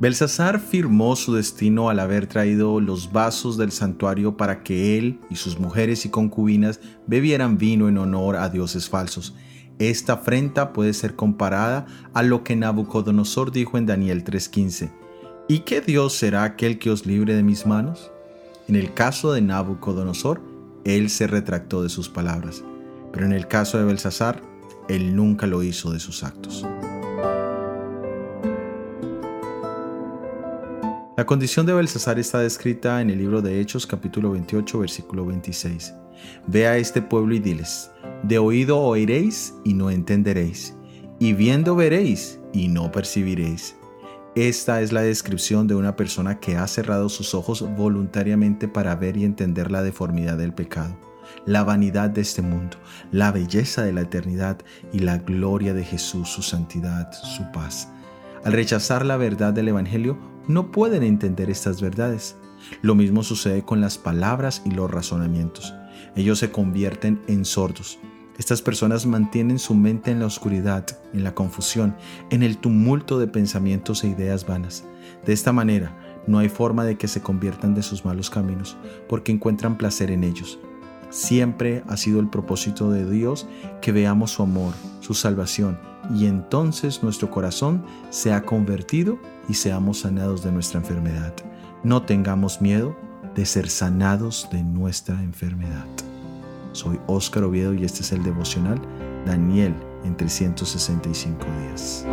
Belsasar firmó su destino al haber traído los vasos del santuario para que él y sus mujeres y concubinas bebieran vino en honor a dioses falsos. Esta afrenta puede ser comparada a lo que Nabucodonosor dijo en Daniel 3:15. ¿Y qué Dios será aquel que os libre de mis manos? En el caso de Nabucodonosor, él se retractó de sus palabras, pero en el caso de Belsasar, él nunca lo hizo de sus actos. La condición de Belsasar está descrita en el libro de Hechos capítulo 28 versículo 26. Ve a este pueblo y diles, de oído oiréis y no entenderéis, y viendo veréis y no percibiréis. Esta es la descripción de una persona que ha cerrado sus ojos voluntariamente para ver y entender la deformidad del pecado, la vanidad de este mundo, la belleza de la eternidad y la gloria de Jesús, su santidad, su paz. Al rechazar la verdad del Evangelio, no pueden entender estas verdades. Lo mismo sucede con las palabras y los razonamientos. Ellos se convierten en sordos. Estas personas mantienen su mente en la oscuridad, en la confusión, en el tumulto de pensamientos e ideas vanas. De esta manera, no hay forma de que se conviertan de sus malos caminos, porque encuentran placer en ellos. Siempre ha sido el propósito de Dios que veamos su amor, su salvación, y entonces nuestro corazón se ha convertido y seamos sanados de nuestra enfermedad. No tengamos miedo de ser sanados de nuestra enfermedad. Soy Óscar Oviedo y este es el devocional Daniel en 365 días.